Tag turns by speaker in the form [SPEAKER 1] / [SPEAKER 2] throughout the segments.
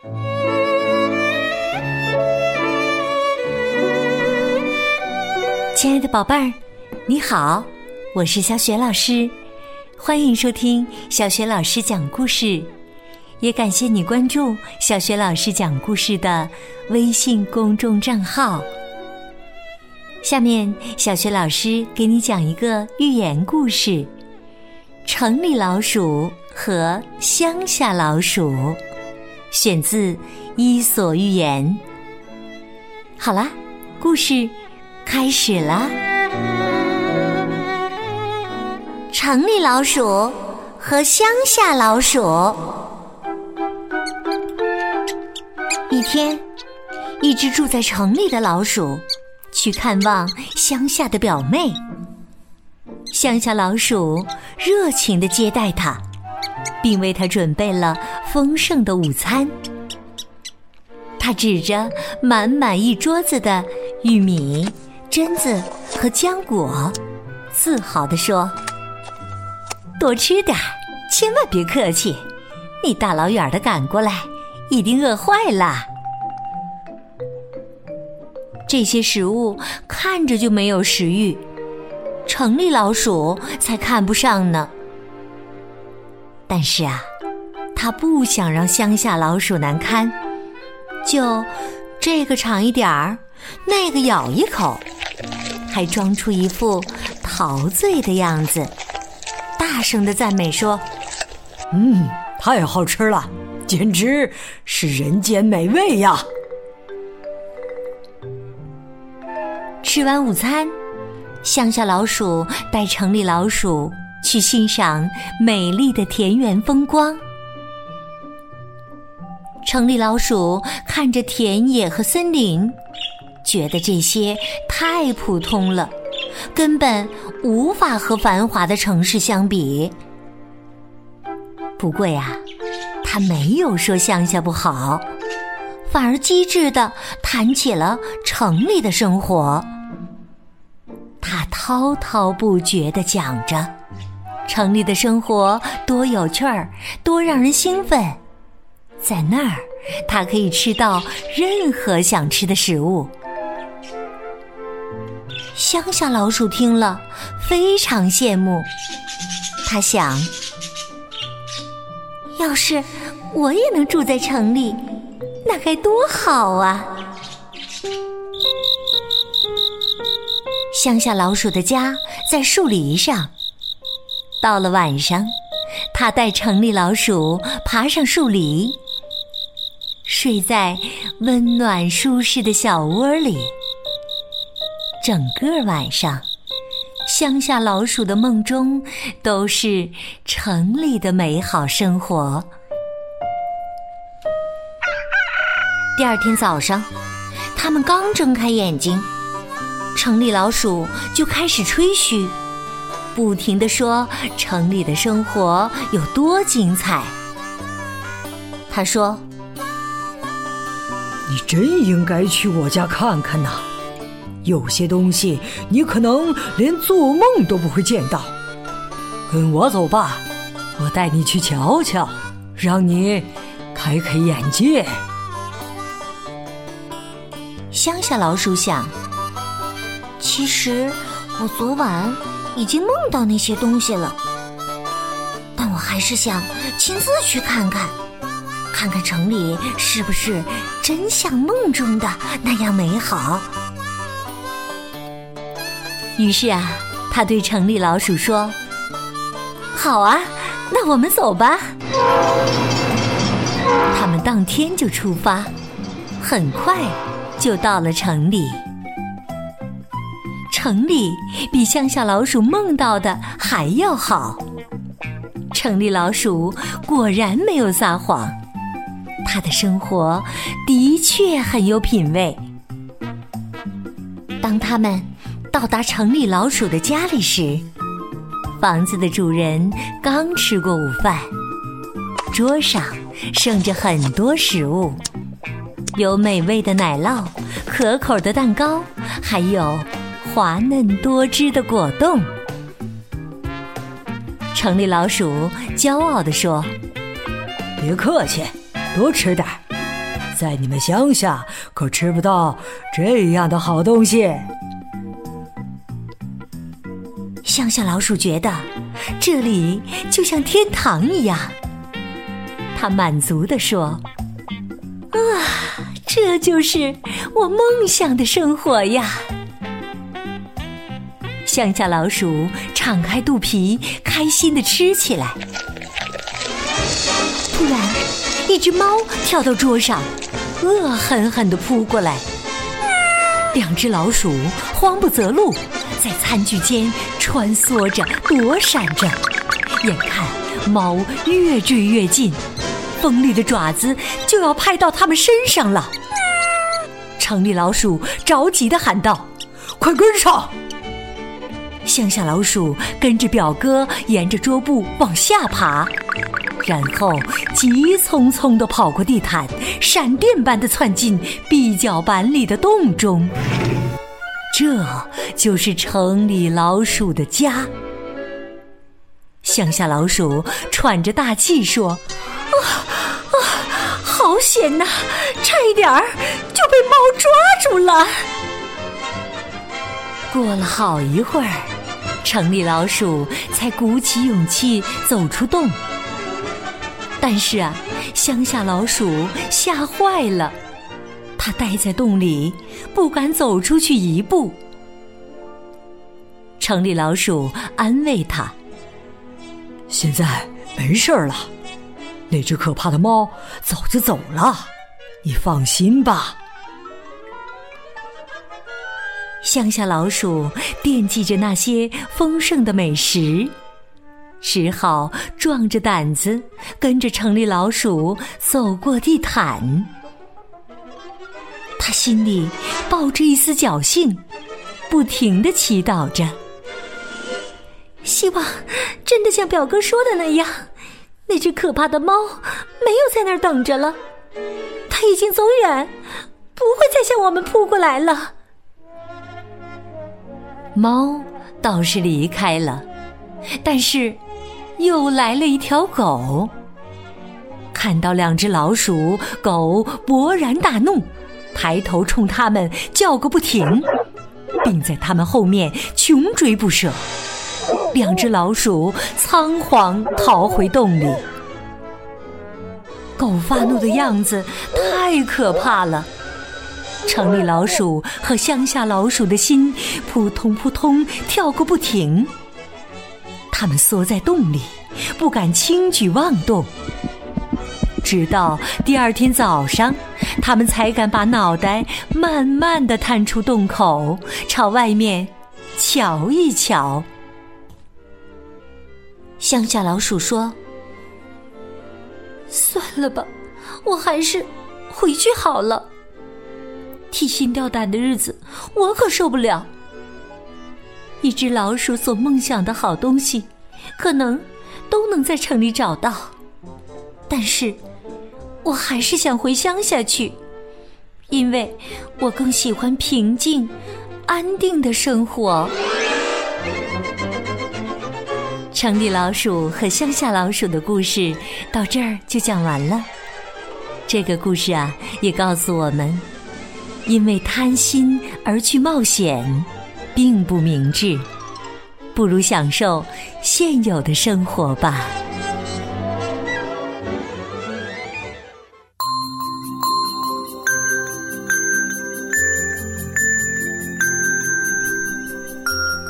[SPEAKER 1] 亲爱的宝贝儿，你好，我是小雪老师，欢迎收听小雪老师讲故事，也感谢你关注小雪老师讲故事的微信公众账号。下面，小雪老师给你讲一个寓言故事：《城里老鼠和乡下老鼠》，选自《伊索寓言》。好啦，故事。开始啦。城里老鼠和乡下老鼠。一天，一只住在城里的老鼠去看望乡下的表妹。乡下老鼠热情的接待他，并为他准备了丰盛的午餐。他指着满满一桌子的玉米。榛子和浆果，自豪地说：“多吃点儿，千万别客气。你大老远的赶过来，一定饿坏了。这些食物看着就没有食欲，城里老鼠才看不上呢。但是啊，他不想让乡下老鼠难堪，就这个尝一点儿，那个咬一口。”还装出一副陶醉的样子，大声的赞美说：“
[SPEAKER 2] 嗯，太好吃了，简直是人间美味呀！”
[SPEAKER 1] 吃完午餐，乡下老鼠带城里老鼠去欣赏美丽的田园风光。城里老鼠看着田野和森林。觉得这些太普通了，根本无法和繁华的城市相比。不过呀，他没有说乡下不好，反而机智的谈起了城里的生活。他滔滔不绝的讲着，城里的生活多有趣儿，多让人兴奋。在那儿，他可以吃到任何想吃的食物。乡下老鼠听了，非常羡慕。他想，要是我也能住在城里，那该多好啊！乡下老鼠的家在树篱上。到了晚上，他带城里老鼠爬上树篱，睡在温暖舒适的小窝里。整个晚上，乡下老鼠的梦中都是城里的美好生活。第二天早上，他们刚睁开眼睛，城里老鼠就开始吹嘘，不停的说城里的生活有多精彩。他说：“
[SPEAKER 2] 你真应该去我家看看呐。”有些东西你可能连做梦都不会见到，跟我走吧，我带你去瞧瞧，让你开开眼界。
[SPEAKER 1] 乡下老鼠想，其实我昨晚已经梦到那些东西了，但我还是想亲自去看看，看看城里是不是真像梦中的那样美好。于是啊，他对城里老鼠说：“好啊，那我们走吧。”他们当天就出发，很快就到了城里。城里比乡下老鼠梦到的还要好。城里老鼠果然没有撒谎，他的生活的确很有品味。当他们。到达城里老鼠的家里时，房子的主人刚吃过午饭，桌上剩着很多食物，有美味的奶酪、可口的蛋糕，还有滑嫩多汁的果冻。城里老鼠骄傲地说：“
[SPEAKER 2] 别客气，多吃点在你们乡下可吃不到这样的好东西。
[SPEAKER 1] 乡下老鼠觉得这里就像天堂一样，他满足地说：“啊，这就是我梦想的生活呀！”乡下老鼠敞开肚皮，开心地吃起来。突然，一只猫跳到桌上，恶狠狠地扑过来。两只老鼠慌不择路，在餐具间穿梭着、躲闪着。眼看猫越追越近，锋利的爪子就要拍到它们身上了。城里老鼠着急地喊道：“
[SPEAKER 2] 快跟上！”
[SPEAKER 1] 乡下老鼠跟着表哥沿着桌布往下爬。然后急匆匆地跑过地毯，闪电般地窜进壁角板里的洞中。这就是城里老鼠的家。乡下老鼠喘着大气说：“啊啊，好险呐，差一点儿就被猫抓住了。”过了好一会儿，城里老鼠才鼓起勇气走出洞。但是啊，乡下老鼠吓坏了，它待在洞里，不敢走出去一步。城里老鼠安慰它：“
[SPEAKER 2] 现在没事了，那只可怕的猫早就走了，你放心吧。”
[SPEAKER 1] 乡下老鼠惦记着那些丰盛的美食。只好壮着胆子跟着城里老鼠走过地毯。他心里抱着一丝侥幸，不停的祈祷着，希望真的像表哥说的那样，那只可怕的猫没有在那儿等着了，它已经走远，不会再向我们扑过来了。猫倒是离开了，但是。又来了一条狗，看到两只老鼠，狗勃然大怒，抬头冲他们叫个不停，并在他们后面穷追不舍。两只老鼠仓皇逃回洞里。狗发怒的样子太可怕了，城里老鼠和乡下老鼠的心扑通扑通跳个不停。他们缩在洞里，不敢轻举妄动。直到第二天早上，他们才敢把脑袋慢慢的探出洞口，朝外面瞧一瞧。乡下老鼠说：“算了吧，我还是回去好了。提心吊胆的日子，我可受不了。”一只老鼠所梦想的好东西，可能都能在城里找到，但是我还是想回乡下去，因为我更喜欢平静、安定的生活。城里老鼠和乡下老鼠的故事到这儿就讲完了。这个故事啊，也告诉我们，因为贪心而去冒险。并不明智，不如享受现有的生活吧。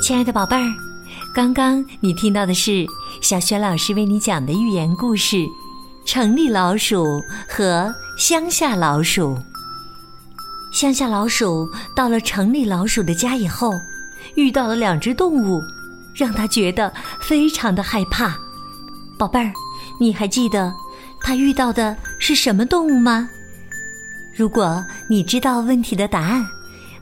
[SPEAKER 1] 亲爱的宝贝儿，刚刚你听到的是小雪老师为你讲的寓言故事《城里老鼠和乡下老鼠》。乡下老鼠到了城里老鼠的家以后。遇到了两只动物，让他觉得非常的害怕。宝贝儿，你还记得他遇到的是什么动物吗？如果你知道问题的答案，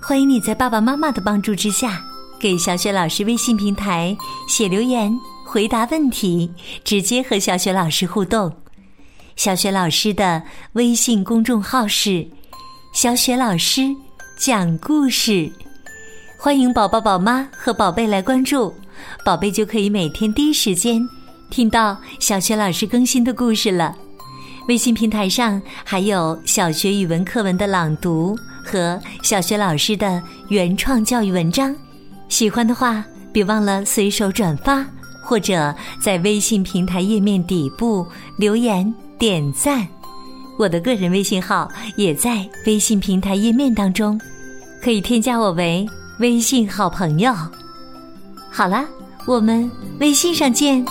[SPEAKER 1] 欢迎你在爸爸妈妈的帮助之下，给小雪老师微信平台写留言回答问题，直接和小雪老师互动。小雪老师的微信公众号是“小雪老师讲故事”。欢迎宝宝、宝妈和宝贝来关注，宝贝就可以每天第一时间听到小学老师更新的故事了。微信平台上还有小学语文课文的朗读和小学老师的原创教育文章，喜欢的话别忘了随手转发，或者在微信平台页面底部留言点赞。我的个人微信号也在微信平台页面当中，可以添加我为微信好朋友。好了，我们微信上见。